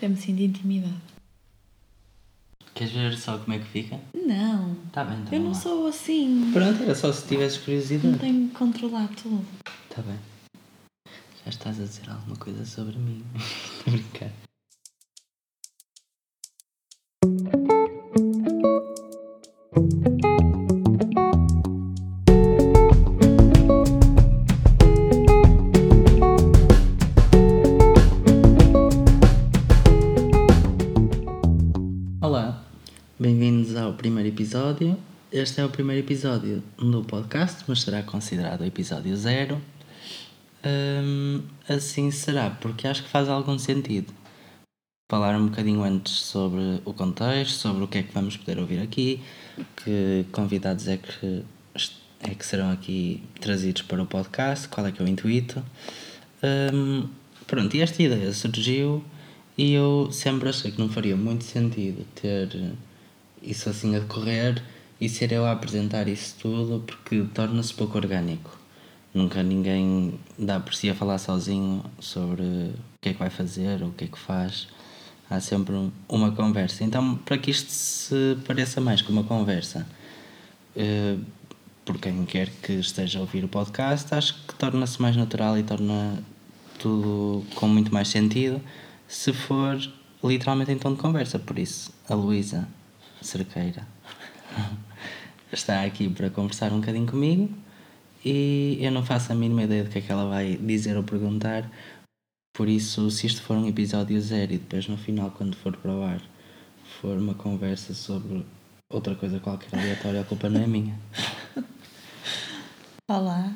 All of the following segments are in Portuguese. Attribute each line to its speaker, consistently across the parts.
Speaker 1: Até me sinto intimidade.
Speaker 2: Queres ver só como é que fica?
Speaker 1: Não.
Speaker 2: Tá bem, então.
Speaker 1: Eu não
Speaker 2: vá.
Speaker 1: sou assim.
Speaker 2: Pronto, era só se tivesses curiosidade.
Speaker 1: Não tenho que controlar tudo.
Speaker 2: Tá bem. Já estás a dizer alguma coisa sobre mim? Estou a brincar. Episódio. Este é o primeiro episódio do podcast, mas será considerado o episódio zero. Hum, assim será, porque acho que faz algum sentido falar um bocadinho antes sobre o contexto, sobre o que é que vamos poder ouvir aqui, que convidados é que, é que serão aqui trazidos para o podcast, qual é que é o intuito. Hum, pronto, e esta ideia surgiu e eu sempre achei que não faria muito sentido ter isso assim a decorrer e ser eu a apresentar isso tudo porque torna-se pouco orgânico. Nunca ninguém dá por si a falar sozinho sobre o que é que vai fazer ou o que é que faz. Há sempre um- uma conversa. Então, para que isto se pareça mais com uma conversa, eh, por quem quer que esteja a ouvir o podcast, acho que torna-se mais natural e torna tudo com muito mais sentido se for literalmente em tom de conversa. Por isso, a Luísa Cerqueira está aqui para conversar um bocadinho comigo e eu não faço a mínima ideia do que é que ela vai dizer ou perguntar. Por isso, se isto for um episódio zero e depois no final, quando for para o ar, for uma conversa sobre outra coisa qualquer aleatória, a culpa não é minha.
Speaker 1: Olá.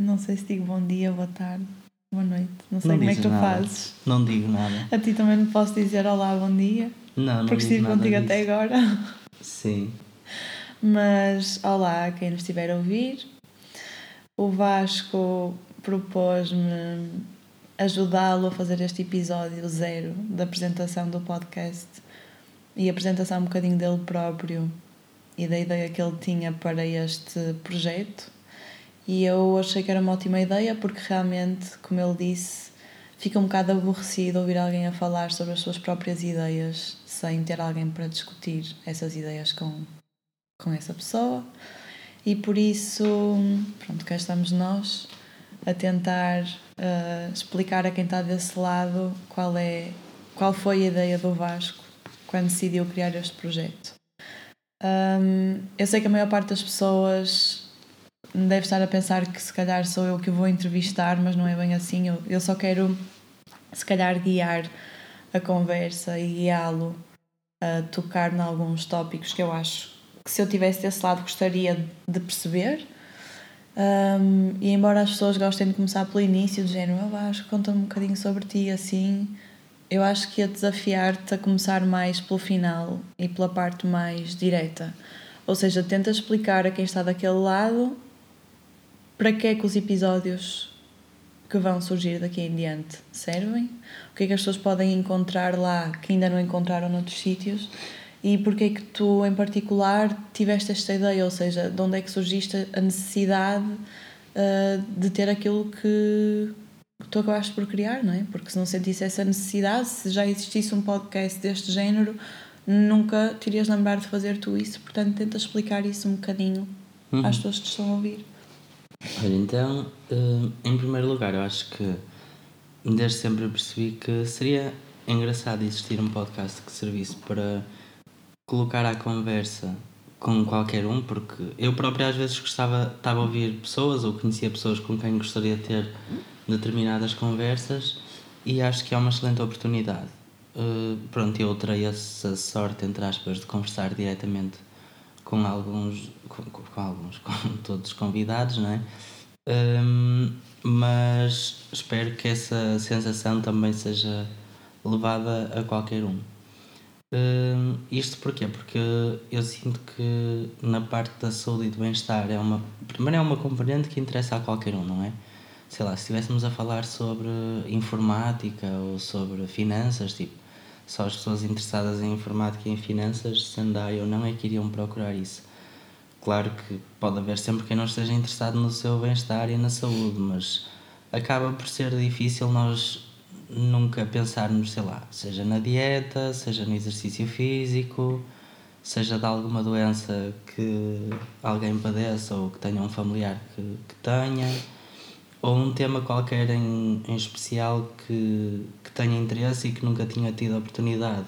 Speaker 1: Não sei se digo bom dia, boa tarde, boa noite. Não sei
Speaker 2: Não
Speaker 1: como é que tu
Speaker 2: nada.
Speaker 1: fazes.
Speaker 2: Não digo nada.
Speaker 1: A ti também não posso dizer olá, bom dia,
Speaker 2: Não, não
Speaker 1: porque estive
Speaker 2: nada
Speaker 1: contigo
Speaker 2: disso.
Speaker 1: até agora.
Speaker 2: Sim.
Speaker 1: Mas olá a quem nos estiver a ouvir. O Vasco propôs-me ajudá-lo a fazer este episódio zero da apresentação do podcast e apresentação um bocadinho dele próprio e da ideia que ele tinha para este projeto. E eu achei que era uma ótima ideia porque realmente, como ele disse, fica um bocado aborrecido ouvir alguém a falar sobre as suas próprias ideias sem ter alguém para discutir essas ideias com, com essa pessoa. E por isso, pronto, cá estamos nós a tentar ah, explicar a quem está desse lado qual é qual foi a ideia do Vasco quando decidiu criar este projeto. Ahm, eu sei que a maior parte das pessoas deve estar a pensar que se calhar sou eu que vou entrevistar, mas não é bem assim. Eu, eu só quero, se calhar, guiar a conversa e guiá-lo a tocar em alguns tópicos que eu acho que se eu tivesse desse lado gostaria de perceber. Um, e embora as pessoas gostem de começar pelo início, do género, eu acho, conta-me um bocadinho sobre ti, assim, eu acho que ia desafiar-te a começar mais pelo final e pela parte mais direta. Ou seja, tenta explicar a quem está daquele lado para que é que os episódios que vão surgir daqui em diante servem, o que é que as pessoas podem encontrar lá que ainda não encontraram noutros sítios e porque é que tu, em particular, tiveste esta ideia, ou seja, de onde é que surgiste a necessidade uh, de ter aquilo que tu acabaste por criar, não é? Porque se não sentisse essa necessidade, se já existisse um podcast deste género, nunca te irias lembrar de fazer tu isso, portanto tenta explicar isso um bocadinho
Speaker 2: Uhum.
Speaker 1: às pessoas que te estão a ouvir.
Speaker 2: Olha, então, eh, em primeiro lugar, eu acho que desde sempre percebi que seria engraçado existir um podcast que servisse para colocar à conversa com qualquer um, porque eu próprio às vezes gostava, estava a ouvir pessoas ou conhecia pessoas com quem gostaria de ter determinadas conversas e acho que é uma excelente oportunidade. Eh, pronto, eu terei essa sorte, entre aspas, de conversar diretamente com alguns, com, com- alguns, com todos os convidados, não é? Hum, mas espero que essa sensação também seja levada a qualquer um. Hum, isto porquê? Porque eu sinto que na parte da saúde e do bem-estar é uma. Primeiro é uma componente que interessa a qualquer um, não é? Sei lá, se estivéssemos a falar sobre informática ou sobre finanças, tipo, só as pessoas interessadas em informática e em finanças, sendo A ou não, é que iriam procurar isso. Claro que pode haver sempre quem não esteja interessado no seu bem-estar e na saúde, mas acaba por ser difícil nós nunca pensarmos, sei lá, seja na dieta, seja no exercício físico, seja de alguma doença que alguém padeça ou que tenha um familiar que, que tenha, ou um tema qualquer em, em especial que, que tenha interesse e que nunca tinha tido a oportunidade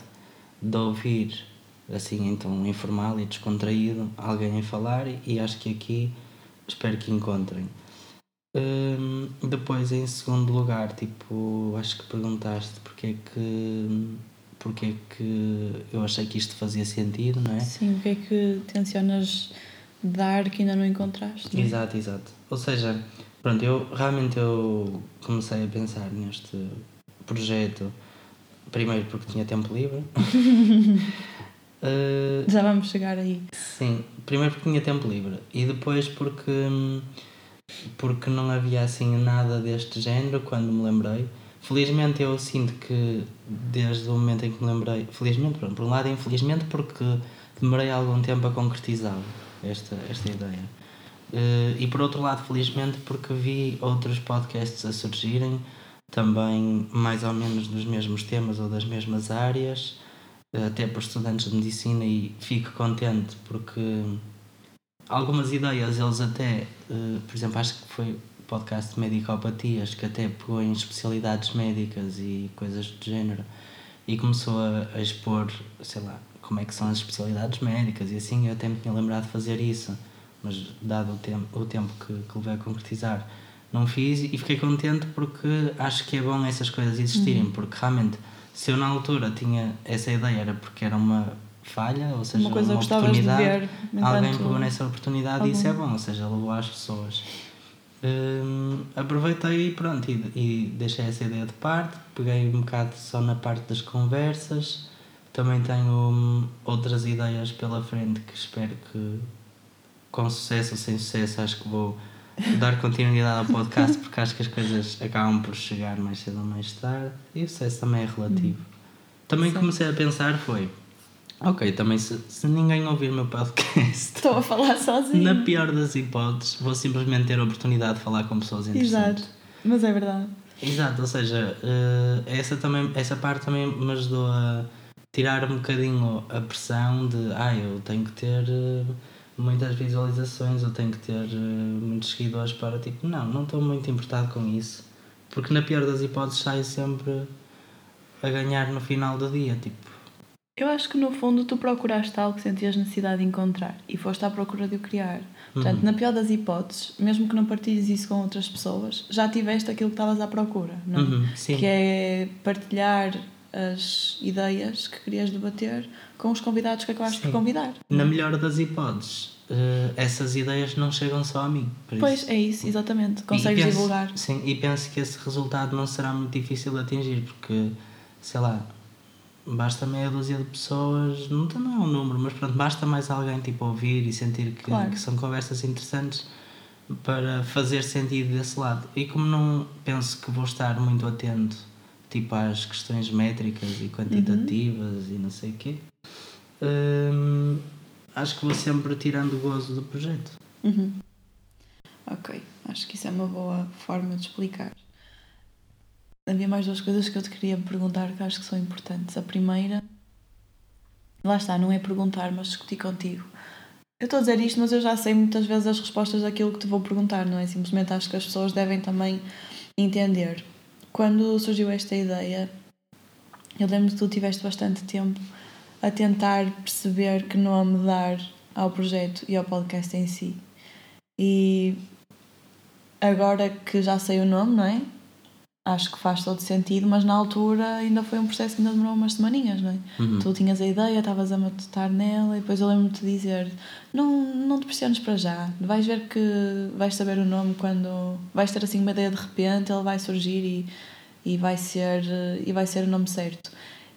Speaker 2: de ouvir, assim, então informal e descontraído, alguém a falar, e acho que aqui espero que encontrem. Hum, depois, em segundo lugar, tipo, acho que perguntaste porque é que, porque é que eu achei que isto fazia sentido, não é?
Speaker 1: Sim, o que é que tencionas dar que ainda não encontraste? Não é?
Speaker 2: Exato, exato. Ou seja, pronto, eu realmente eu comecei a pensar neste projeto, primeiro porque tinha tempo livre. Uh,
Speaker 1: Já vamos chegar aí.
Speaker 2: Sim, primeiro porque tinha tempo livre e depois porque, porque não havia assim nada deste género quando me lembrei. Felizmente eu sinto que desde o momento em que me lembrei, felizmente, pronto, por um lado infelizmente porque demorei algum tempo a concretizar esta, esta ideia. Uh, e por outro lado, felizmente, porque vi outros podcasts a surgirem, também mais ou menos dos mesmos temas ou das mesmas áreas, até para estudantes de medicina, e fico contente porque algumas ideias eles até, uh, por exemplo, acho que foi podcast de Medicopatias que até pegou em especialidades médicas e coisas do género e começou a, a expor, sei lá, como é que são as especialidades médicas e assim eu até me tinha lembrado de fazer isso, mas dado o tempo, o tempo que, que levei a concretizar, não fiz e fiquei contente porque acho que é bom essas coisas existirem, porque realmente se eu na altura tinha essa ideia era porque era uma falha, ou seja,
Speaker 1: Uma coisa
Speaker 2: uma oportunidade,
Speaker 1: ver
Speaker 2: alguém pegou nessa oportunidade e isso é bom, ou seja, levou às pessoas. Hum, aproveitei e pronto, e, e deixei essa ideia de parte, peguei um bocado só na parte das conversas, também tenho hum, outras ideias pela frente que espero que com sucesso ou sem sucesso acho que vou dar continuidade ao podcast porque acho que as coisas acabam por chegar mais cedo ou mais tarde e o sucesso também é relativo. Também
Speaker 1: Sim.
Speaker 2: comecei a pensar foi ok, também se, se ninguém ouvir o meu podcast
Speaker 1: Estou a falar sozinho.
Speaker 2: na pior das hipóteses vou simplesmente ter a oportunidade de falar com pessoas interessantes.
Speaker 1: Exato. Mas é verdade.
Speaker 2: Exato, ou seja, eh, essa, também, essa parte também me ajudou a tirar um bocadinho a pressão de ah, eu tenho que ter eh, muitas visualizações, eu tenho que ter eh, muitos seguidores para tipo, não, não estou muito importado com isso. Porque na pior das hipóteses saio sempre a ganhar no final do dia, tipo.
Speaker 1: Eu acho que no fundo tu procuraste algo que sentias necessidade de encontrar e foste à procura de o criar. Portanto,
Speaker 2: Uhum.
Speaker 1: na pior das hipóteses, mesmo que não partilhes isso com outras pessoas, já tiveste aquilo que estavas à procura, não? é?
Speaker 2: Uhum, sim.
Speaker 1: Que é partilhar as ideias que querias debater com os convidados que acabaste
Speaker 2: Sim.
Speaker 1: por convidar.
Speaker 2: Na melhor das hipóteses, eh, essas ideias não chegam só a mim. por isso-
Speaker 1: Pois, é isso, exatamente. Consegues
Speaker 2: penso-
Speaker 1: divulgar.
Speaker 2: Sim, e penso que esse resultado não será muito difícil de atingir, porque, sei lá, basta meia dúzia de pessoas, não, não é um número, mas pronto, basta mais alguém tipo ouvir e sentir que,
Speaker 1: Claro.
Speaker 2: que são conversas interessantes para fazer sentido desse lado. E como não penso que vou estar muito atento tipo às questões métricas e quantitativas e não sei o quê, hum, acho que vou sempre tirando o gozo do projeto.
Speaker 1: Uhum. Ok, acho que isso é uma boa forma de explicar. Havia mais duas coisas que eu te queria perguntar que acho que são importantes. A primeira, lá está, não é perguntar, mas discutir contigo. Eu estou a dizer isto, mas eu já sei muitas vezes as respostas daquilo que te vou perguntar, não é? Simplesmente acho que as pessoas devem também entender. Quando surgiu esta ideia, eu lembro que tu tiveste bastante tempo a tentar perceber que nome dar ao projeto e ao podcast em si. E agora que já sei o nome, não é? Acho que faz todo sentido, mas na altura ainda foi um processo que ainda demorou umas semaninhas, não é?
Speaker 2: Uhum.
Speaker 1: Tu tinhas a ideia, estavas a matutar nela e depois eu lembro-me de dizer não, não te pressiones para já, vais ver que vais saber o nome quando vais ter assim uma ideia de repente, ele vai surgir e, e, vai, ser, e vai ser o nome certo.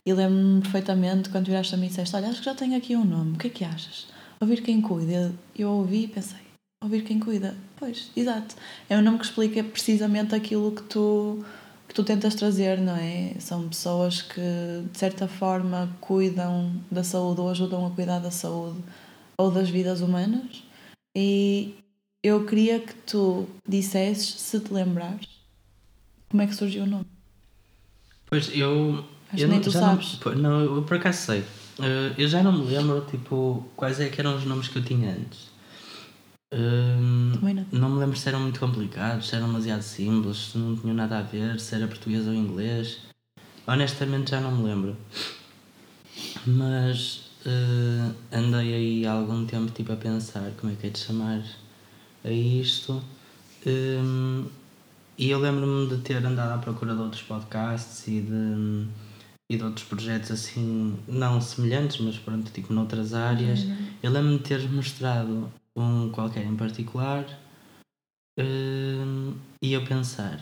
Speaker 1: E lembro-me perfeitamente quando viraste a mim e disseste, olha, acho que já tenho aqui um nome, o que é que achas? Ouvir quem cuida. Eu ouvi e pensei, ouvir quem cuida. Pois, exato. É um nome que explica precisamente aquilo que tu, que tu tentas trazer, não é? São pessoas que, de certa forma, cuidam da saúde ou ajudam a cuidar da saúde ou das vidas humanas. E eu queria que tu dissesses, se te lembrares, como é que surgiu o nome.
Speaker 2: Pois eu.
Speaker 1: Acho
Speaker 2: eu
Speaker 1: nem
Speaker 2: não-
Speaker 1: tu
Speaker 2: já
Speaker 1: sabes.
Speaker 2: Não, não, eu por acaso sei. Eh, eu já não me lembro, tipo, quais é que eram os nomes que eu tinha antes. Hum,
Speaker 1: Também não.
Speaker 2: não me lembro se eram muito complicados, se eram demasiado simples, se não tinham nada a ver, se era português ou inglês. Honestamente já não me lembro. Mas eh, andei aí há algum tempo tipo, a pensar como é que é de chamar a isto. Hum, e eu lembro-me de ter andado à procura de outros podcasts e de, e de outros projetos assim, não semelhantes, mas pronto, tipo noutras áreas. Eu lembro-me de teres mostrado um qualquer em particular hum, e eu pensar: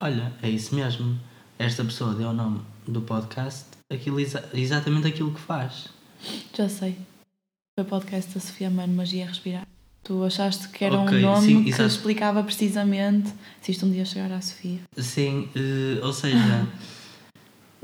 Speaker 2: olha, é isso mesmo. Esta pessoa deu o nome do podcast, aquilo, exa- exatamente aquilo que faz.
Speaker 1: Já sei. Foi o podcast da Sofia Mano, Magia a Respirar. Tu achaste que era
Speaker 2: Ok,
Speaker 1: um nome
Speaker 2: sim,
Speaker 1: que
Speaker 2: exato.
Speaker 1: explicava precisamente se isto um dia chegar à Sofia.
Speaker 2: Sim, eh, ou seja,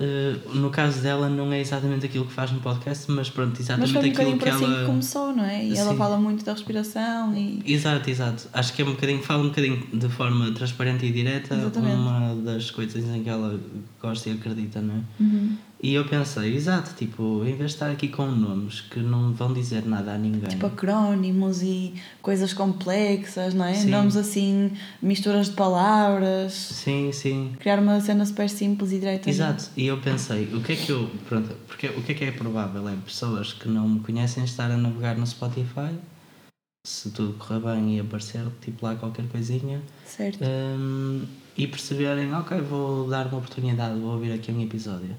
Speaker 2: eh, no caso dela não é exatamente aquilo que faz no podcast, mas pronto,
Speaker 1: Mas
Speaker 2: exatamente
Speaker 1: foi um
Speaker 2: aquilo
Speaker 1: bocadinho
Speaker 2: que
Speaker 1: assim
Speaker 2: ela.
Speaker 1: que começou, não é? E ela
Speaker 2: Sim.
Speaker 1: fala muito da respiração e.
Speaker 2: Exato, exato. Acho que é um bocadinho, fala um bocadinho de forma transparente e direta
Speaker 1: Exatamente.
Speaker 2: uma das coisas em que ela gosta e acredita, não é?
Speaker 1: Uhum.
Speaker 2: E eu pensei, exato, tipo, em vez de estar aqui com nomes que não vão dizer nada a ninguém.
Speaker 1: Tipo acrónimos e coisas complexas, não é?
Speaker 2: Sim.
Speaker 1: Nomes assim, misturas de palavras.
Speaker 2: Sim, sim.
Speaker 1: Criar uma cena super simples e direta.
Speaker 2: Exato, e eu pensei, o que é que eu. Pronto, porque o que é que é provável? É pessoas que não me conhecem estar a navegar no Spotify, se tudo correr bem e aparecer tipo lá qualquer coisinha,
Speaker 1: Certo.
Speaker 2: hum, e perceberem, ok, vou dar uma oportunidade, vou ouvir aqui um episódio.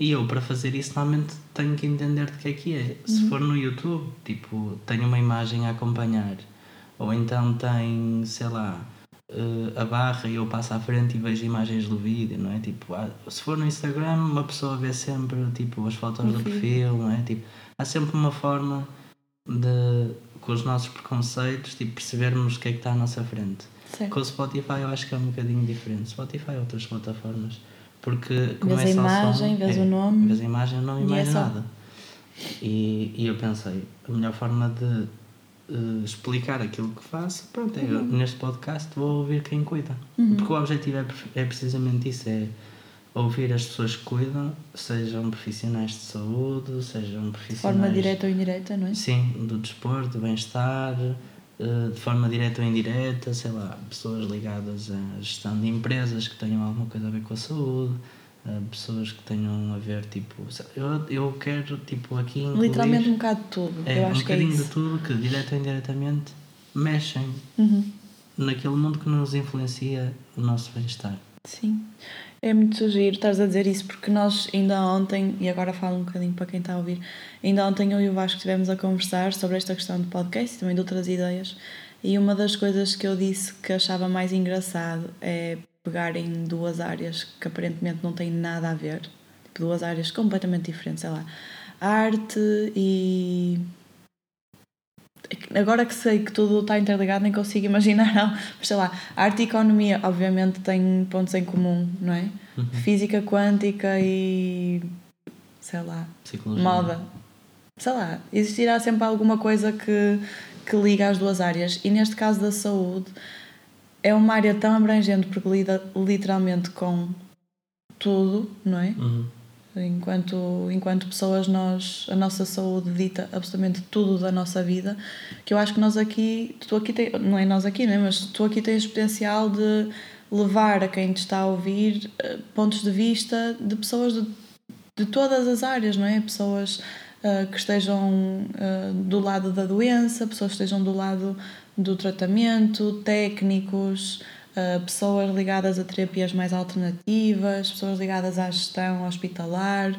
Speaker 2: E eu, para fazer isso, normalmente tenho que entender de que é que é. Se for no YouTube, tipo, tenho uma imagem a acompanhar, ou então tem, sei lá, eh, a barra e eu passo à frente e vejo imagens do vídeo, não é? Tipo, há- se for no Instagram, uma pessoa vê sempre tipo, as fotos do perfil, não é? Tipo, há sempre uma forma de, com os nossos preconceitos, tipo, percebermos o que é que está à nossa frente.
Speaker 1: certo.
Speaker 2: Com o Spotify eu acho que é um bocadinho diferente. Spotify e outras plataformas. Porque
Speaker 1: Vês a
Speaker 2: começa
Speaker 1: imagem, vês
Speaker 2: é,
Speaker 1: o nome.
Speaker 2: Vês a imagem, não e
Speaker 1: E é
Speaker 2: mais
Speaker 1: só.
Speaker 2: nada. E, e eu pensei, a melhor forma de eh, explicar aquilo que faço, pronto, é eu, neste podcast vou ouvir quem cuida.
Speaker 1: Uhum.
Speaker 2: Porque o objetivo é, é precisamente isso, é ouvir as pessoas que cuidam, sejam profissionais de saúde, sejam
Speaker 1: De
Speaker 2: profissionais...
Speaker 1: forma direta ou indireta, não é?
Speaker 2: Sim, do desporto, do bem-estar, de forma direta ou indireta, sei lá, pessoas ligadas à gestão de empresas que tenham alguma coisa a ver com a saúde, eh, pessoas que tenham a ver, tipo, eu, eu quero, tipo, aqui incluir
Speaker 1: Literalmente um bocado de tudo.
Speaker 2: é,
Speaker 1: eu
Speaker 2: um
Speaker 1: acho que é
Speaker 2: bocadinho de
Speaker 1: isso.
Speaker 2: tudo que, direta ou indiretamente, mexem
Speaker 1: Uhum.
Speaker 2: naquele mundo que nos influencia o nosso bem-estar.
Speaker 1: Sim. É muito giro estás a dizer isso, porque nós ainda ontem, e agora falo um bocadinho para quem está a ouvir, ainda ontem eu e o Vasco estivemos a conversar sobre esta questão de podcast e também de outras ideias, e uma das coisas que eu disse que achava mais engraçado é pegarem duas áreas que aparentemente não têm nada a ver, tipo duas áreas completamente diferentes, sei lá, arte e. Agora que sei que tudo está interligado, nem consigo imaginar, não. Mas sei lá, arte e economia, obviamente, têm pontos em comum, não é?
Speaker 2: Uhum.
Speaker 1: Física quântica e. sei lá,
Speaker 2: Psicologia.
Speaker 1: moda. Sei lá, existirá sempre alguma coisa que, que liga as duas áreas. E neste caso da saúde, é uma área tão abrangente porque lida literalmente com tudo, não é?
Speaker 2: Uhum.
Speaker 1: Enquanto, enquanto pessoas, nós, a nossa saúde dita absolutamente tudo da nossa vida, que eu acho que nós aqui, tu aqui não é nós aqui, né? mas tu aqui tens potencial de levar a quem te está a ouvir eh, pontos de vista de pessoas de, de todas as áreas, não é? Pessoas eh, que estejam eh, do lado da doença, pessoas que estejam do lado do tratamento, técnicos, uh, pessoas ligadas a terapias mais alternativas, pessoas ligadas à gestão hospitalar,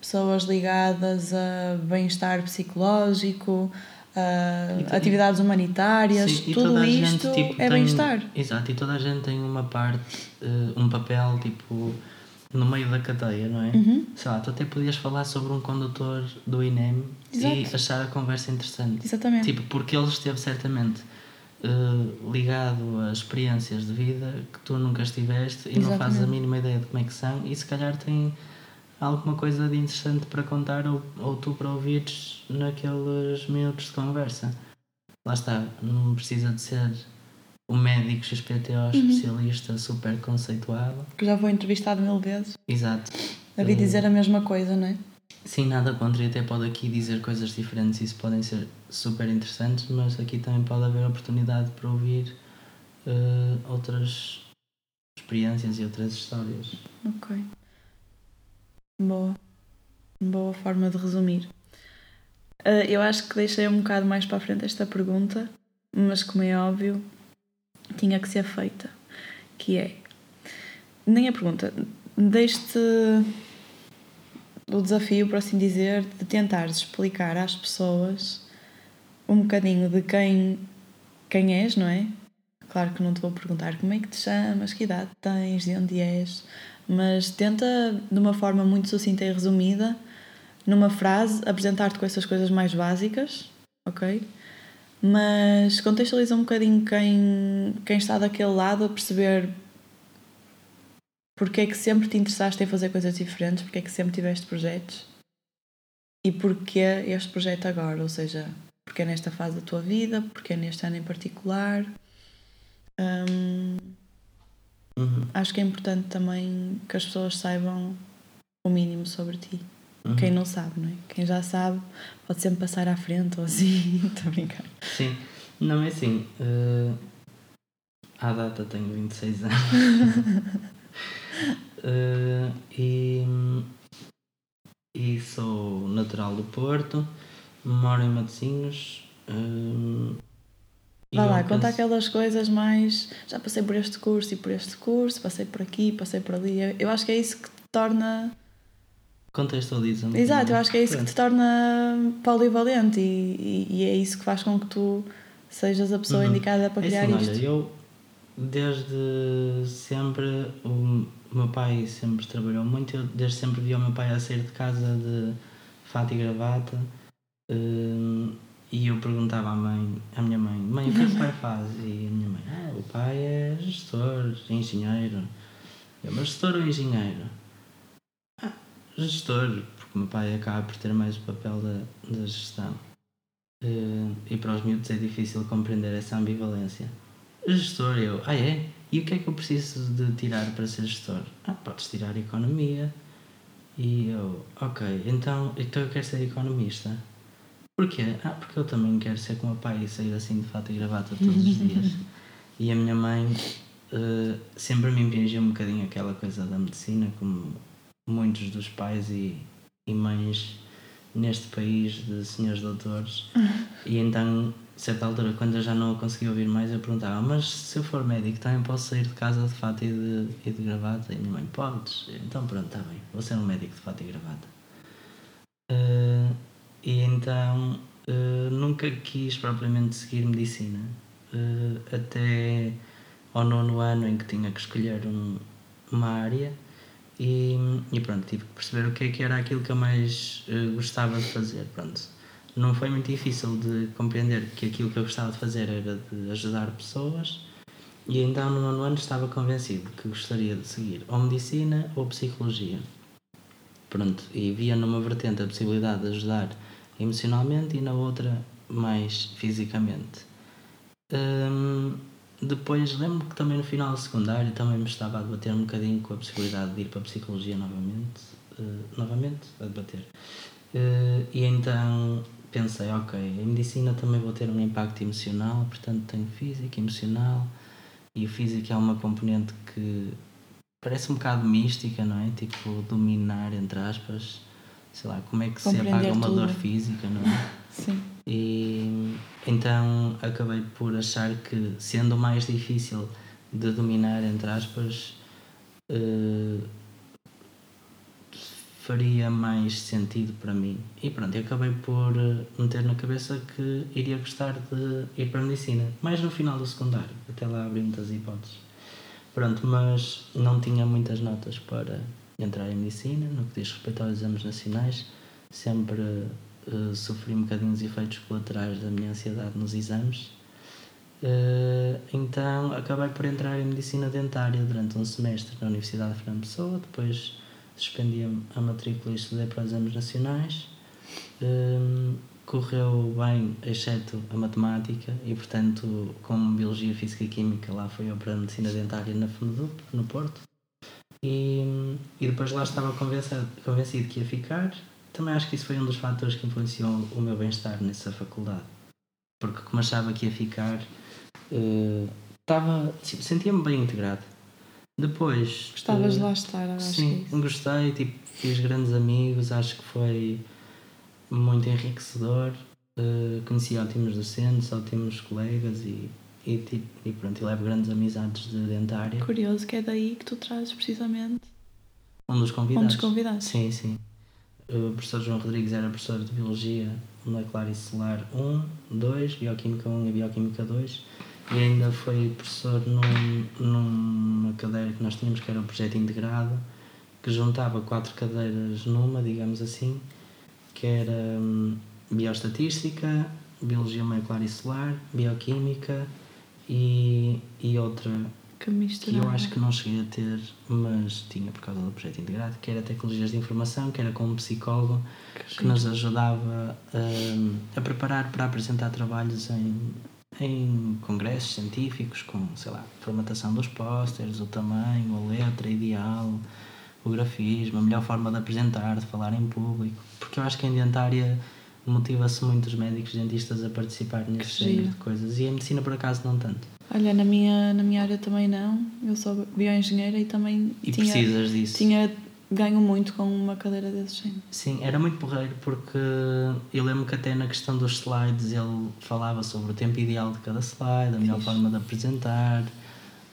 Speaker 1: pessoas ligadas a bem-estar psicológico, a
Speaker 2: E tu-
Speaker 1: atividades humanitárias,
Speaker 2: Sim, e
Speaker 1: tudo isto
Speaker 2: gente, tipo,
Speaker 1: é bem-estar.
Speaker 2: Exato, e toda a gente tem uma parte, eh, um papel, tipo, no meio da cadeia, não é?
Speaker 1: Uhum.
Speaker 2: Sei lá, tu até podias falar sobre um condutor do INEM e
Speaker 1: Exato.
Speaker 2: achar a conversa interessante.
Speaker 1: Exatamente.
Speaker 2: Tipo, porque ele esteve certamente eh, ligado a experiências de vida que tu nunca estiveste e não fazes a
Speaker 1: Exatamente.
Speaker 2: mínima ideia de como é que são e se calhar tem alguma coisa de interessante para contar ou, ou tu para ouvires naqueles minutos de conversa. Lá está, não precisa de ser o médico XPTO especialista super conceituado.
Speaker 1: Que já foi entrevistado mil vezes.
Speaker 2: Exato.
Speaker 1: A vir dizer a mesma coisa, não é?
Speaker 2: Sim, nada contra e até pode aqui dizer coisas diferentes isso podem ser super interessantes, mas aqui também pode haver oportunidade para ouvir eh, outras experiências e outras histórias.
Speaker 1: Ok. Boa. Boa forma de resumir. Uh, eu acho que deixei um bocado mais para a frente esta pergunta, mas como é óbvio, tinha que ser feita. Que é. Nem a pergunta. Deixe-te o desafio, por assim dizer, de tentares explicar às pessoas um bocadinho de quem, quem és, não é? Claro que não te vou perguntar como é que te chamas, que idade tens, de onde és, mas tenta, de uma forma muito sucinta e resumida, numa frase, apresentar-te com essas coisas mais básicas, ok? Mas contextualiza um bocadinho quem, quem está daquele lado a perceber porque é que sempre te interessaste em fazer coisas diferentes, porque é que sempre tiveste projetos e porquê este projeto agora, ou seja, porque é nesta fase da tua vida, porque é neste ano em particular. Hum,
Speaker 2: Uhum.
Speaker 1: acho que é importante também que as pessoas saibam o mínimo sobre ti.
Speaker 2: Uhum.
Speaker 1: Quem não sabe, não é? Quem já sabe pode sempre passar à frente ou assim. Estou a brincar.
Speaker 2: Sim, não é assim. eh, à data tenho 26 anos. Eh, e, e sou natural do Porto, moro em Matosinhos. e
Speaker 1: Vá lá,
Speaker 2: eu
Speaker 1: conta
Speaker 2: penso-
Speaker 1: aquelas coisas mais. Já passei por este curso e por este curso, passei por aqui, passei por ali. Eu- acho que é isso que te torna.
Speaker 2: Contextualiza-me.
Speaker 1: Exato, eu acho que é isso que te torna polivalente e, e, e é isso que faz com que tu sejas a pessoa
Speaker 2: Uhum.
Speaker 1: indicada para
Speaker 2: É
Speaker 1: criar
Speaker 2: assim,
Speaker 1: isto.
Speaker 2: olha, eu desde sempre o meu pai sempre trabalhou muito, eu desde sempre vi o meu pai a sair de casa de fato e gravata hum, e eu perguntava à mãe, à minha mãe, mãe, o que é o pai faz? E a minha mãe, ah, o pai é gestor, engenheiro. Eu, mas gestor ou engenheiro? Ah, gestor, porque o meu pai acaba por ter mais o papel da, da gestão. Eh, e para os miúdos é difícil compreender essa ambivalência. Gestor, eu, ah é? E o que é que eu preciso de tirar para ser gestor? Ah, podes tirar economia. E eu, ok, então, então eu quero ser economista. Porquê? Ah, porque eu também quero ser como o pai e sair assim de fato e gravata todos os dias. e a minha mãe eh, sempre me impingiu um bocadinho aquela coisa da medicina, como muitos dos pais e, e mães neste país de senhores doutores. E então, certa altura, quando eu já não a conseguia ouvir mais, eu perguntava: Mas se eu for médico, também posso sair de casa de fato e de, e de gravata? E minha mãe: Podes. Então, pronto, está bem, vou ser um médico de fato e gravata. Eh, e então, eh, nunca quis propriamente seguir medicina. Eh, até ao nono ano em que tinha que escolher um- uma área. E, e pronto, tive que perceber o que é que era aquilo que eu mais gostava de fazer. Pronto. Não foi muito difícil de compreender que aquilo que eu gostava de fazer era de ajudar pessoas. E então no nono ano estava convencido que gostaria de seguir ou medicina ou psicologia. Pronto, e via numa vertente a possibilidade de ajudar emocionalmente e na outra mais fisicamente. Hum, depois lembro que também no final do secundário também me estava a debater um bocadinho com a possibilidade de ir para a psicologia novamente, eh, novamente a debater. Eh, e então pensei, ok, em medicina também vou ter um impacto emocional, portanto tenho física, emocional, e o físico é uma componente que parece um bocado mística, não é? Tipo, dominar, entre aspas, sei lá, como é que se apaga uma dor
Speaker 1: tudo.
Speaker 2: física, não é?
Speaker 1: Sim.
Speaker 2: E então acabei por achar que, sendo mais difícil de dominar, entre aspas, eh, faria mais sentido para mim. E pronto, eu acabei por eh, meter na cabeça que iria gostar de ir para a medicina, mais no final do secundário, até lá abri muitas hipóteses. Pronto, mas não tinha muitas notas para entrar em medicina, no que diz respeito aos exames nacionais, sempre eh, sofri um bocadinho os efeitos colaterais da minha ansiedade nos exames. Eh, então acabei por entrar em medicina dentária durante um semestre na Universidade de Fernando Pessoa, depois suspendi a- matrícula e estudei para exames nacionais. Hum, correu bem, exceto a matemática, e portanto, com Biologia, Física e Química, lá foi eu para a Medicina Dentária na FNUDUP, no Porto. E, e depois lá estava convencido, convencido que ia ficar. Também acho que isso foi um dos fatores que influenciou o meu bem-estar nessa faculdade. Porque como achava que ia ficar, uh, estava, sentia-me bem integrado. Depois.
Speaker 1: Gostavas de lá estar, acho
Speaker 2: Sim,
Speaker 1: que
Speaker 2: gostei, tipo, fiz grandes amigos, acho que foi muito enriquecedor. Uh, conheci ótimos docentes, ótimos colegas e, e, tipo, e pronto, e levo grandes amizades de dentária.
Speaker 1: Curioso que é daí que tu trazes precisamente
Speaker 2: um dos convidados.
Speaker 1: Um dos convidados.
Speaker 2: Sim, sim. O professor João Rodrigues era professor de Biologia Molecular e Celular 1, 2, Bioquímica 1 e Bioquímica 2 e ainda foi professor num, numa cadeira que nós tínhamos que era o projeto integrado que juntava quatro cadeiras numa, digamos assim, que era hum, bioestatística, biologia molecular e celular, bioquímica e, e outra
Speaker 1: que,
Speaker 2: que eu acho que não cheguei a ter, mas tinha por causa do projeto integrado, que era tecnologias de informação, que era com um psicólogo que, que nos ajudava hum, a preparar para apresentar trabalhos em, em congressos científicos, com, sei lá, formatação dos pósteres, o tamanho, a letra ideal, o grafismo, a melhor forma de apresentar, de falar em público, porque eu acho que em dentária motiva-se muitos médicos dentistas a participar nesse género de coisas e a medicina por acaso não tanto.
Speaker 1: Olha, na minha, na minha área também não, eu sou bioengenheira e também
Speaker 2: e tinha, precisas disso.
Speaker 1: tinha ganho muito com uma cadeira desse género.
Speaker 2: Sim, era muito porreiro porque eu lembro que até na questão dos slides ele falava sobre o tempo ideal de cada slide, a melhor forma de apresentar,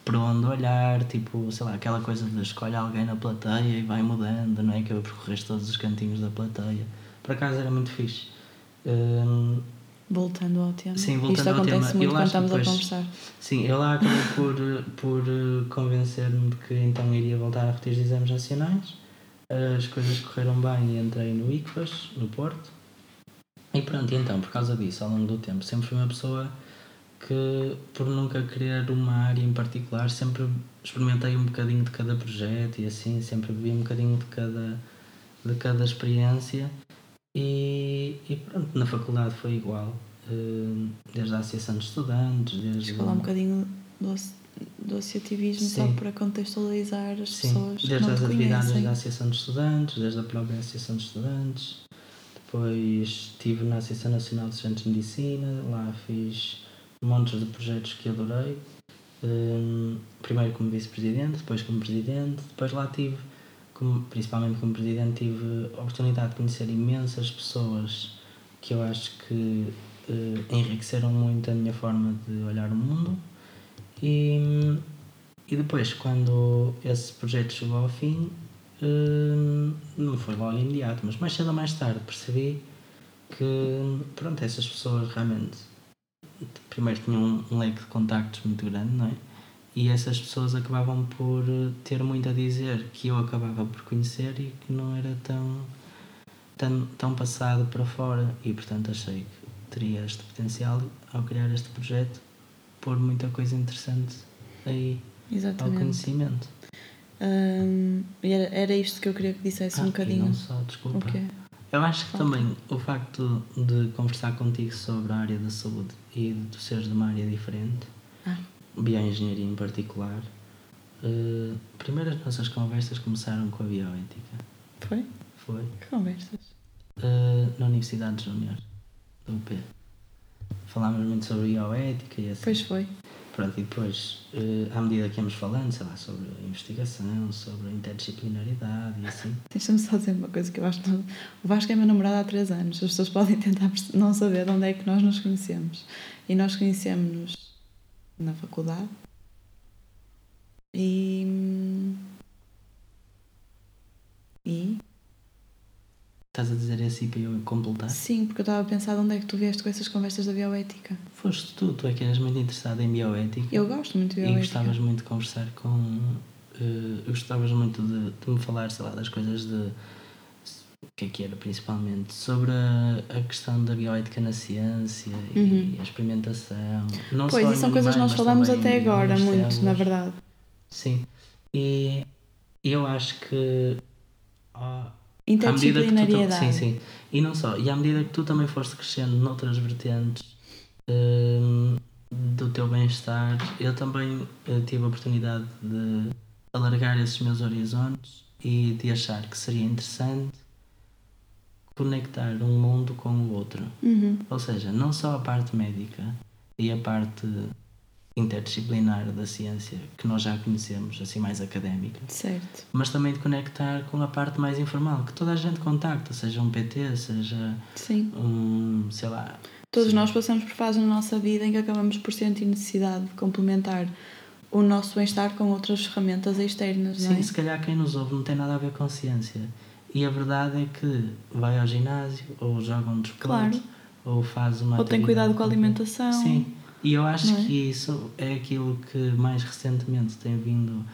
Speaker 2: para onde olhar, tipo, sei lá, aquela coisa de escolhe alguém na plateia e vai mudando, não é? Que eu percorreste todos os cantinhos da plateia. Por acaso era muito fixe. Um,
Speaker 1: voltando ao tema.
Speaker 2: Sim, voltando Isto ao acontece
Speaker 1: tema. muito quando estamos depois, a conversar.
Speaker 2: Sim, eu lá acabei por, por convencer-me de que então iria voltar a repetir os exames nacionais. As coisas correram bem e entrei no ICFAS, no Porto. E pronto, e então, por causa disso, ao longo do tempo, sempre fui uma pessoa que por nunca querer uma área em particular, sempre experimentei um bocadinho de cada projeto e assim, sempre vi um bocadinho de cada, de cada experiência e, e pronto, na faculdade foi igual, eh, desde a Associação de Estudantes, desde...
Speaker 1: falar um bocadinho do, do associativismo Sim. só para contextualizar as Sim. pessoas
Speaker 2: desde as atividades da Associação de Estudantes, desde a própria Associação de Estudantes, depois estive na Associação Nacional de Estudantes de Medicina, lá fiz montes de projetos que adorei. Um, primeiro como vice-presidente, depois como presidente, depois lá tive, como, principalmente como presidente, tive a oportunidade de conhecer imensas pessoas que eu acho que uh, enriqueceram muito a minha forma de olhar o mundo. E, e depois, quando esse projeto chegou ao fim, uh, não foi logo imediato, mas mais cedo ou mais tarde percebi que pronto, essas pessoas realmente primeiro tinham um leque de contactos muito grande, não é? E essas pessoas acabavam por ter muito a dizer que eu acabava por conhecer e que não era tão, tão, tão passado para fora. E portanto achei que teria este potencial ao criar este projeto, pôr muita coisa interessante aí Exatamente. ao conhecimento.
Speaker 1: Hum, era, era isto que eu queria que dissesse ah, um bocadinho.
Speaker 2: não só, desculpa. Okay. Eu acho que também o facto de conversar contigo sobre a área da saúde e de seres de uma área diferente, ah. bioengenharia em particular, uh, primeiro as nossas conversas começaram com a bioética.
Speaker 1: Foi?
Speaker 2: Foi.
Speaker 1: Que conversas?
Speaker 2: Uh, na Universidade Júnior, do UP. Falámos muito sobre bioética e assim.
Speaker 1: Pois foi.
Speaker 2: Pronto, e depois, uh, à medida que íamos falando, sei lá, sobre investigação, sobre interdisciplinaridade e assim.
Speaker 1: Deixa-me só dizer uma coisa que eu acho. Que o Vasco é meu namorado há três anos. As pessoas podem tentar não saber de onde é que nós nos conhecemos. E nós conhecemos-nos na faculdade. E. E.
Speaker 2: Estás a dizer assim para eu completar?
Speaker 1: Sim, porque eu estava a pensar de onde é que tu vieste com essas conversas da bioética.
Speaker 2: Foste tu, tu é que eras muito interessada em bioética.
Speaker 1: Eu gosto muito de bioética.
Speaker 2: E gostavas muito de conversar com. Uh, gostavas muito de, de, me falar, sei lá, das coisas de. O que é que era principalmente? Sobre a, a questão da bioética na ciência e uhum. a experimentação.
Speaker 1: Não pois, e são coisas que nós falamos até agora, muito, na verdade.
Speaker 2: Sim. E eu acho que. Oh, Que tu-
Speaker 1: Interdisciplinariedade.
Speaker 2: sim, sim. E não só. E à medida que tu também foste crescendo noutras vertentes hum, do teu bem-estar, eu também eh, tive a oportunidade de alargar esses meus horizontes e de achar que seria interessante conectar um mundo com o outro.
Speaker 1: Uhum.
Speaker 2: Ou seja, não só a parte médica e a parte interdisciplinar da ciência que nós já conhecemos, assim mais académica,
Speaker 1: Certo.
Speaker 2: mas também de conectar com a parte mais informal, que toda a gente contacta, seja um PT, seja
Speaker 1: Sim.
Speaker 2: um, sei lá,
Speaker 1: Todos nós passamos por fases na nossa vida em que acabamos por sentir necessidade de complementar o nosso bem-estar com outras ferramentas externas, não
Speaker 2: sim,
Speaker 1: é?
Speaker 2: se calhar quem nos ouve não tem nada a ver com ciência. E a verdade é que vai ao ginásio, ou joga um desporto,
Speaker 1: Claro.
Speaker 2: ou faz uma
Speaker 1: Ou tem cuidado com a alimentação.
Speaker 2: Sim, e eu acho
Speaker 1: é?
Speaker 2: que isso é aquilo que mais recentemente tem vindo,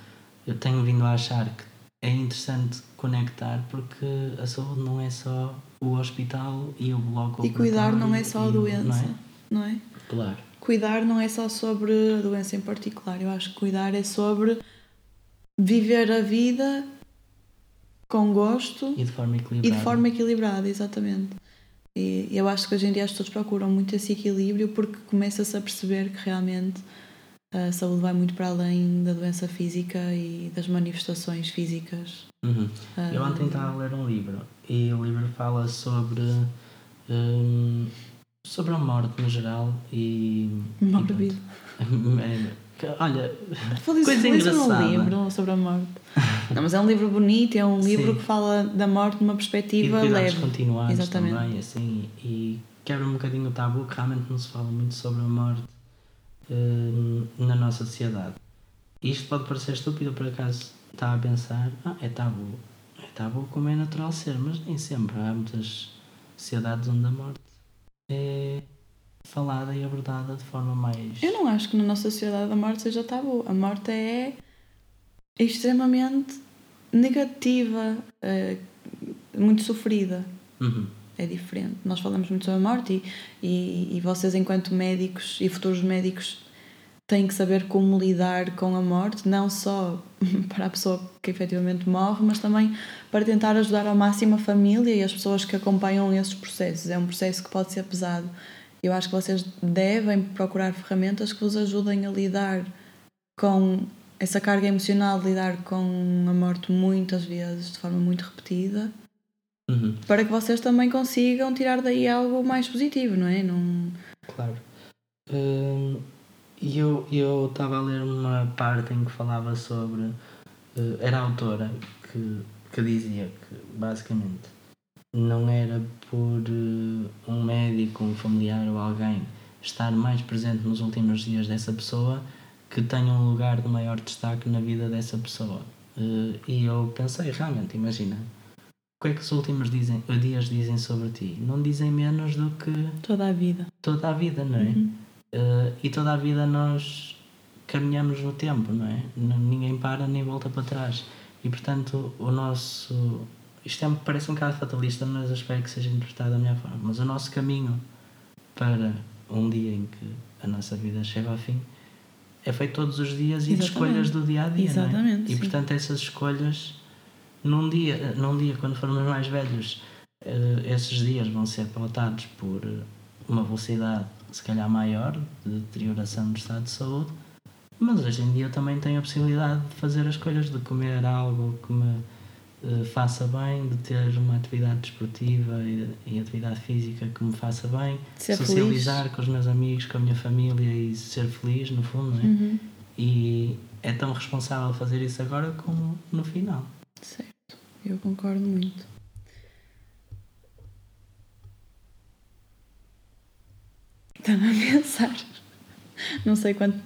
Speaker 2: eu tenho vindo a achar que é interessante conectar porque a saúde não é só o hospital e o bloco
Speaker 1: E cuidar não é só a
Speaker 2: e
Speaker 1: doença,
Speaker 2: Não é?
Speaker 1: não é?
Speaker 2: Claro.
Speaker 1: Cuidar não é só sobre a doença em particular. Eu acho que cuidar é sobre viver a vida com gosto
Speaker 2: E de forma
Speaker 1: e
Speaker 2: equilibrada.
Speaker 1: de forma equilibrada, exatamente. E eu acho que hoje em dia as pessoas procuram muito esse equilíbrio porque começa-se a perceber que realmente a saúde vai muito para além da doença física e das manifestações físicas.
Speaker 2: Uhum.
Speaker 1: Ah,
Speaker 2: Eu ontem estava a ler um livro e o livro fala sobre hum, sobre a morte no geral e. E pronto. Olha,
Speaker 1: Falei
Speaker 2: Coisa
Speaker 1: num
Speaker 2: engraçada.
Speaker 1: livro sobre a morte. Não, mas é um livro bonito, é um livro
Speaker 2: Sim.
Speaker 1: que fala da morte numa
Speaker 2: e
Speaker 1: perspectiva
Speaker 2: cuidados
Speaker 1: leve.
Speaker 2: continuados
Speaker 1: Exatamente.
Speaker 2: também, assim, e quebra um bocadinho o tabu que realmente não se fala muito sobre a morte hum, na nossa sociedade. Isto pode parecer estúpido, por acaso está a pensar, ah, é tabu. É tabu como é natural ser, mas nem sempre. Há muitas sociedades onde a morte é falada e abordada de forma mais.
Speaker 1: Eu não acho que na nossa sociedade a morte seja tabu. A morte é extremamente negativa, é muito sofrida.
Speaker 2: Uhum.
Speaker 1: É diferente. Nós falamos muito sobre a morte e, e, e vocês, enquanto médicos e futuros médicos, têm que saber como lidar com a morte, não só para a pessoa que efetivamente morre, mas também para tentar ajudar ao máximo a família e as pessoas que acompanham esses processos. É um processo que pode ser pesado. Eu acho que vocês devem procurar ferramentas que vos ajudem a lidar com essa carga emocional, de lidar com a morte muitas vezes, de forma muito repetida,
Speaker 2: Uhum.
Speaker 1: para que vocês também consigam tirar daí algo mais positivo, não é? Não...
Speaker 2: Claro. E eu eu estava a ler uma parte em que falava sobre. eh, era a autora que, que dizia que, basicamente, não era por eh, um médico, um familiar ou alguém estar mais presente nos últimos dias dessa pessoa que tenha um lugar de maior destaque na vida dessa pessoa. Eh, E eu pensei, realmente, imagina. O que é que os últimos dizem, dias dizem sobre ti? Não dizem menos do que
Speaker 1: Toda a vida.
Speaker 2: toda a vida, não é?
Speaker 1: Uhum.
Speaker 2: Eh, e toda a vida nós caminhamos no tempo, não é? Ninguém para nem volta para trás. E portanto, o nosso. Isto é, parece um bocado fatalista, mas eu espero que seja interpretado da minha forma. Mas o nosso caminho para um dia em que a nossa vida chega ao fim é feito todos os dias e de escolhas do dia a dia. Não é?
Speaker 1: Exatamente,
Speaker 2: E
Speaker 1: sim.
Speaker 2: portanto, essas escolhas, num dia, num dia quando formos mais velhos, eh, esses dias vão ser pautados por uma velocidade se calhar maior de deterioração do estado de saúde, mas hoje em dia eu também tenho a possibilidade de fazer as escolhas de comer algo que me eh, faça bem, de ter uma atividade desportiva e, e atividade física que me faça bem,
Speaker 1: Ser
Speaker 2: socializar com os meus amigos, com a minha família e ser feliz no fundo, não é?
Speaker 1: Uhum.
Speaker 2: E é tão responsável fazer isso agora como no final.
Speaker 1: Certo, eu concordo muito. Estava a pensar. Não sei quanto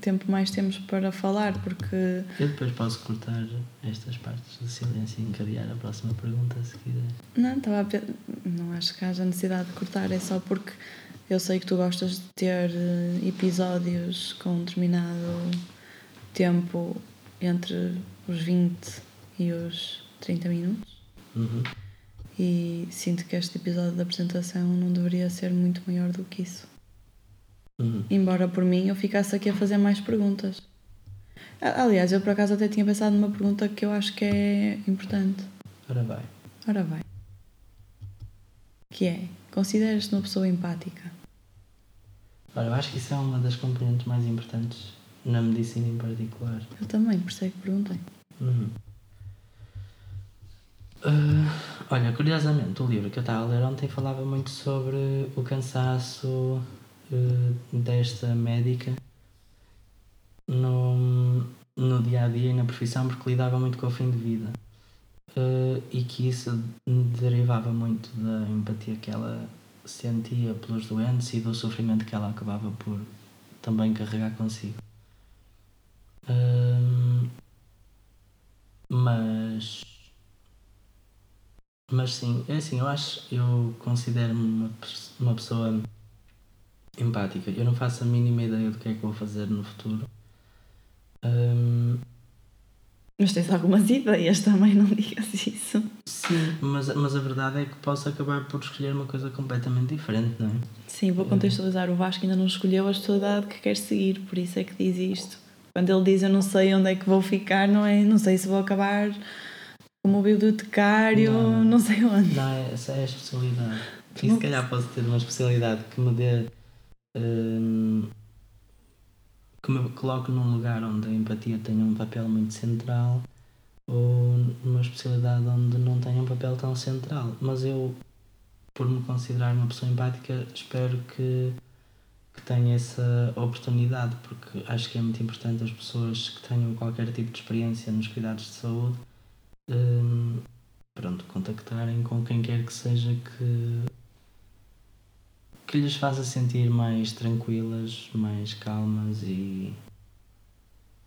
Speaker 1: tempo mais temos para falar, porque
Speaker 2: Eu depois posso cortar estas partes do silêncio e encadear a próxima pergunta se quiser.
Speaker 1: Não, estava a não acho que haja necessidade de cortar, é só porque eu sei que tu gostas de ter eh, episódios com um determinado tempo entre os 20 e os 30 minutos
Speaker 2: Uhum.
Speaker 1: e sinto que este episódio da apresentação não deveria ser muito maior do que isso.
Speaker 2: Uhum.
Speaker 1: Embora por mim eu ficasse aqui a fazer mais perguntas. Aliás, eu por acaso até tinha pensado numa pergunta que eu acho que é importante.
Speaker 2: Ora vai.
Speaker 1: Ora bem. Que é, consideras-te uma pessoa empática?
Speaker 2: Olha, eu acho que isso é uma das componentes mais importantes na medicina em particular.
Speaker 1: Eu também, por isso é que perguntei.
Speaker 2: Uhum. Uh, olha, curiosamente, o livro que eu estava a ler ontem falava muito sobre o cansaço desta médica no, no dia a dia e na profissão, porque lidava muito com o fim de vida. Uh, e que isso derivava muito da empatia que ela sentia pelos doentes e do sofrimento que ela acabava por também carregar consigo. Uh, mas mas sim, é assim, eu acho, eu considero-me uma, uma pessoa empática. Eu não faço a mínima ideia do que é que vou fazer no futuro. Um...
Speaker 1: Mas tens algumas ideias também, não digas isso.
Speaker 2: Sim, mas, mas a verdade é que posso acabar por escolher uma coisa completamente diferente, não é?
Speaker 1: Sim, vou contextualizar. O Vasco ainda não escolheu a especialidade que quer seguir, por isso é que diz isto. Quando ele diz eu não sei onde é que vou ficar, não é? Não sei se vou acabar como bibliotecário, não, não sei onde.
Speaker 2: Não, essa é a especialidade. E se calhar posso ter uma especialidade que me dê. Um, que me coloque num lugar onde a empatia tenha um papel muito central ou numa especialidade onde não tenha um papel tão central. Mas eu, por me considerar uma pessoa empática, espero que, que tenha essa oportunidade, porque acho que é muito importante as pessoas que tenham qualquer tipo de experiência nos cuidados de saúde um, pronto, contactarem com quem quer que seja que, que lhes faça sentir mais tranquilas, mais calmas e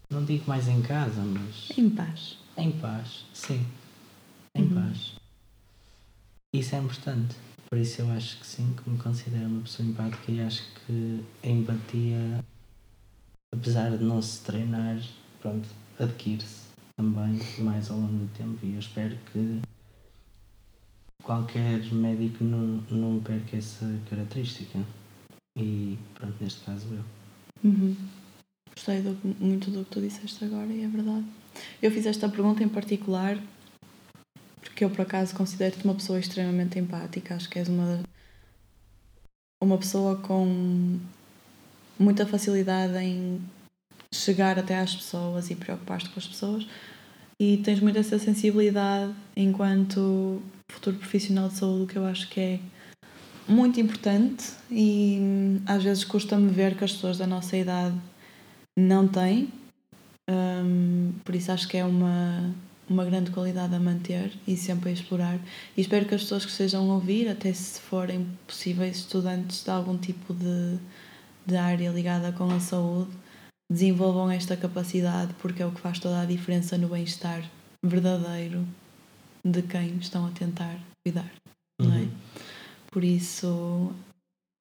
Speaker 2: não digo mais em casa, mas
Speaker 1: em paz.
Speaker 2: Em paz, sim. Em uhum. paz. Isso é importante. Por isso eu acho que sim, que me considero uma pessoa empática e acho que a empatia, apesar de não se treinar, pronto, adquire-se também mais ao longo do tempo e eu espero que qualquer médico não, não perca essa característica. E pronto, neste caso eu.
Speaker 1: Uhum. Gostei do, muito do que tu disseste agora e é verdade. Eu fiz esta pergunta em particular porque eu por acaso considero-te uma pessoa extremamente empática. Acho que és uma, uma pessoa com muita facilidade em chegar até às pessoas e preocupar-te com as pessoas e tens muito essa sensibilidade enquanto futuro profissional de saúde, que eu acho que é muito importante e às vezes custa-me ver que as pessoas da nossa idade não têm, um, por isso acho que é uma, uma grande qualidade a manter e sempre a explorar. E espero que as pessoas que estejam a ouvir, até se forem possíveis estudantes de algum tipo de, de área ligada com a saúde, desenvolvam esta capacidade porque é o que faz toda a diferença no bem-estar verdadeiro de quem estão a tentar cuidar, uhum. não é? Uhum. Por isso,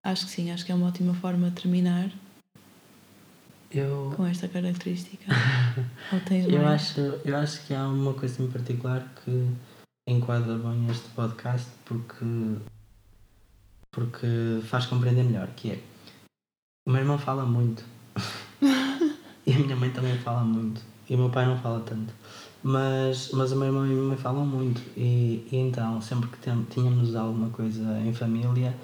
Speaker 1: acho que sim, acho que é uma ótima forma de terminar
Speaker 2: eu...
Speaker 1: com esta característica.
Speaker 2: Eu acho Eu acho que há uma coisa em particular que enquadra bem este podcast porque, porque faz compreender melhor, que é o meu irmão fala muito e a minha mãe também fala muito. E o meu pai não fala tanto. Mas, mas o meu irmão e a minha mãe falam muito. E, e então, sempre que tínhamos alguma coisa em família,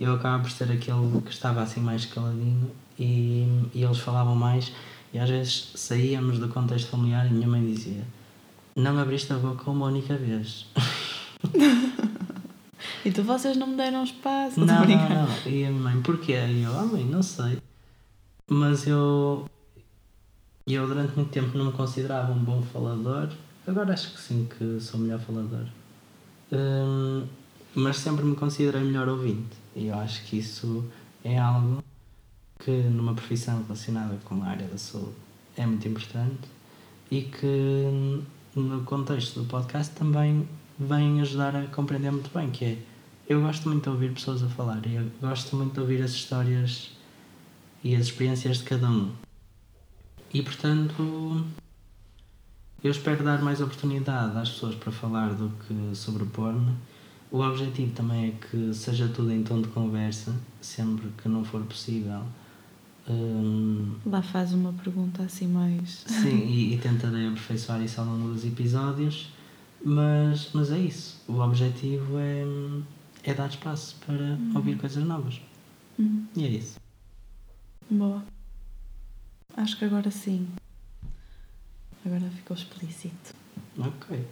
Speaker 2: eu acabava por ser aquele que estava assim mais caladinho e, e eles falavam mais. E às vezes saíamos do contexto familiar e minha mãe dizia: Não abriste a boca uma única vez.
Speaker 1: e tu vocês não me deram espaço?
Speaker 2: Não, não, não. E a minha mãe, porquê? E eu, ah, mãe, não sei. Mas eu, e eu durante muito tempo não me considerava um bom falador. Agora acho que sim, que sou melhor falador. Hum, mas sempre me considerei melhor ouvinte. E eu acho que isso é algo que numa profissão relacionada com a área da saúde é muito importante e que no contexto do podcast também vem ajudar a compreender muito bem, que é eu gosto muito de ouvir pessoas a falar e eu gosto muito de ouvir as histórias e as experiências de cada um. E portanto, eu espero dar mais oportunidade às pessoas para falar do que sobrepor-me. O objetivo também é que seja tudo em tom de conversa, sempre que não for possível.
Speaker 1: Um, Lá faz uma pergunta assim mais.
Speaker 2: Sim, e, e tentarei aperfeiçoar isso ao longo dos episódios. Mas, mas é isso. O objetivo é, é dar espaço para ouvir coisas novas.
Speaker 1: Uhum.
Speaker 2: E é isso.
Speaker 1: Boa. Acho que agora sim. Agora ficou explícito.
Speaker 2: Ok.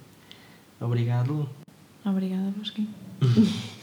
Speaker 2: Obrigado.
Speaker 1: Obrigada, Bosquinho.